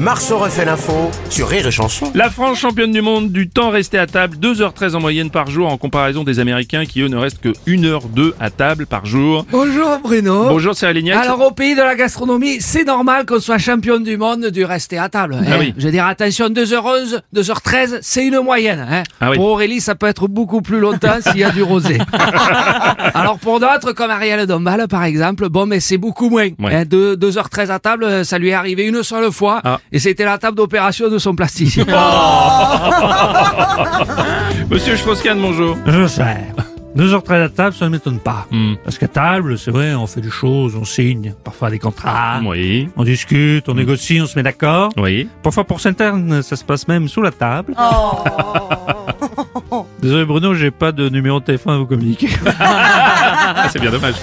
Marceau refait l'info sur Rire et Chanson. La France championne du monde du temps resté à table, 2h13 en moyenne par jour en comparaison des Américains qui eux ne restent que 1h02 à table par jour. Bonjour Bruno. Bonjour Cyril Lignac. Alors au pays de la gastronomie, c'est normal qu'on soit champion du monde du rester à table. hein. Ah oui. Je veux dire, attention, 2h11, 2h13, c'est une moyenne. hein. Ah oui. Pour Aurélie, ça peut être beaucoup plus longtemps s'il y a du rosé. Alors pour d'autres, comme Ariel Dombal par exemple, bon mais c'est beaucoup moins. Ouais. Hein, deux- 2h13 à table, ça lui est arrivé une seule fois Ah. et c'était la table d'opération de son plasticien. Monsieur Strauss-Kahn, bonjour. Je sais. Deux heures très à table, ça ne m'étonne pas. Hmm. Parce qu'à table, c'est vrai, on fait des choses, on signe, parfois des contrats, Oui, on discute, on négocie, on se met d'accord. oui. Parfois pour s'interne, ça se passe même sous la table. Désolé Bruno, j'ai pas de numéro de téléphone à vous communiquer. Ah, c'est bien dommage.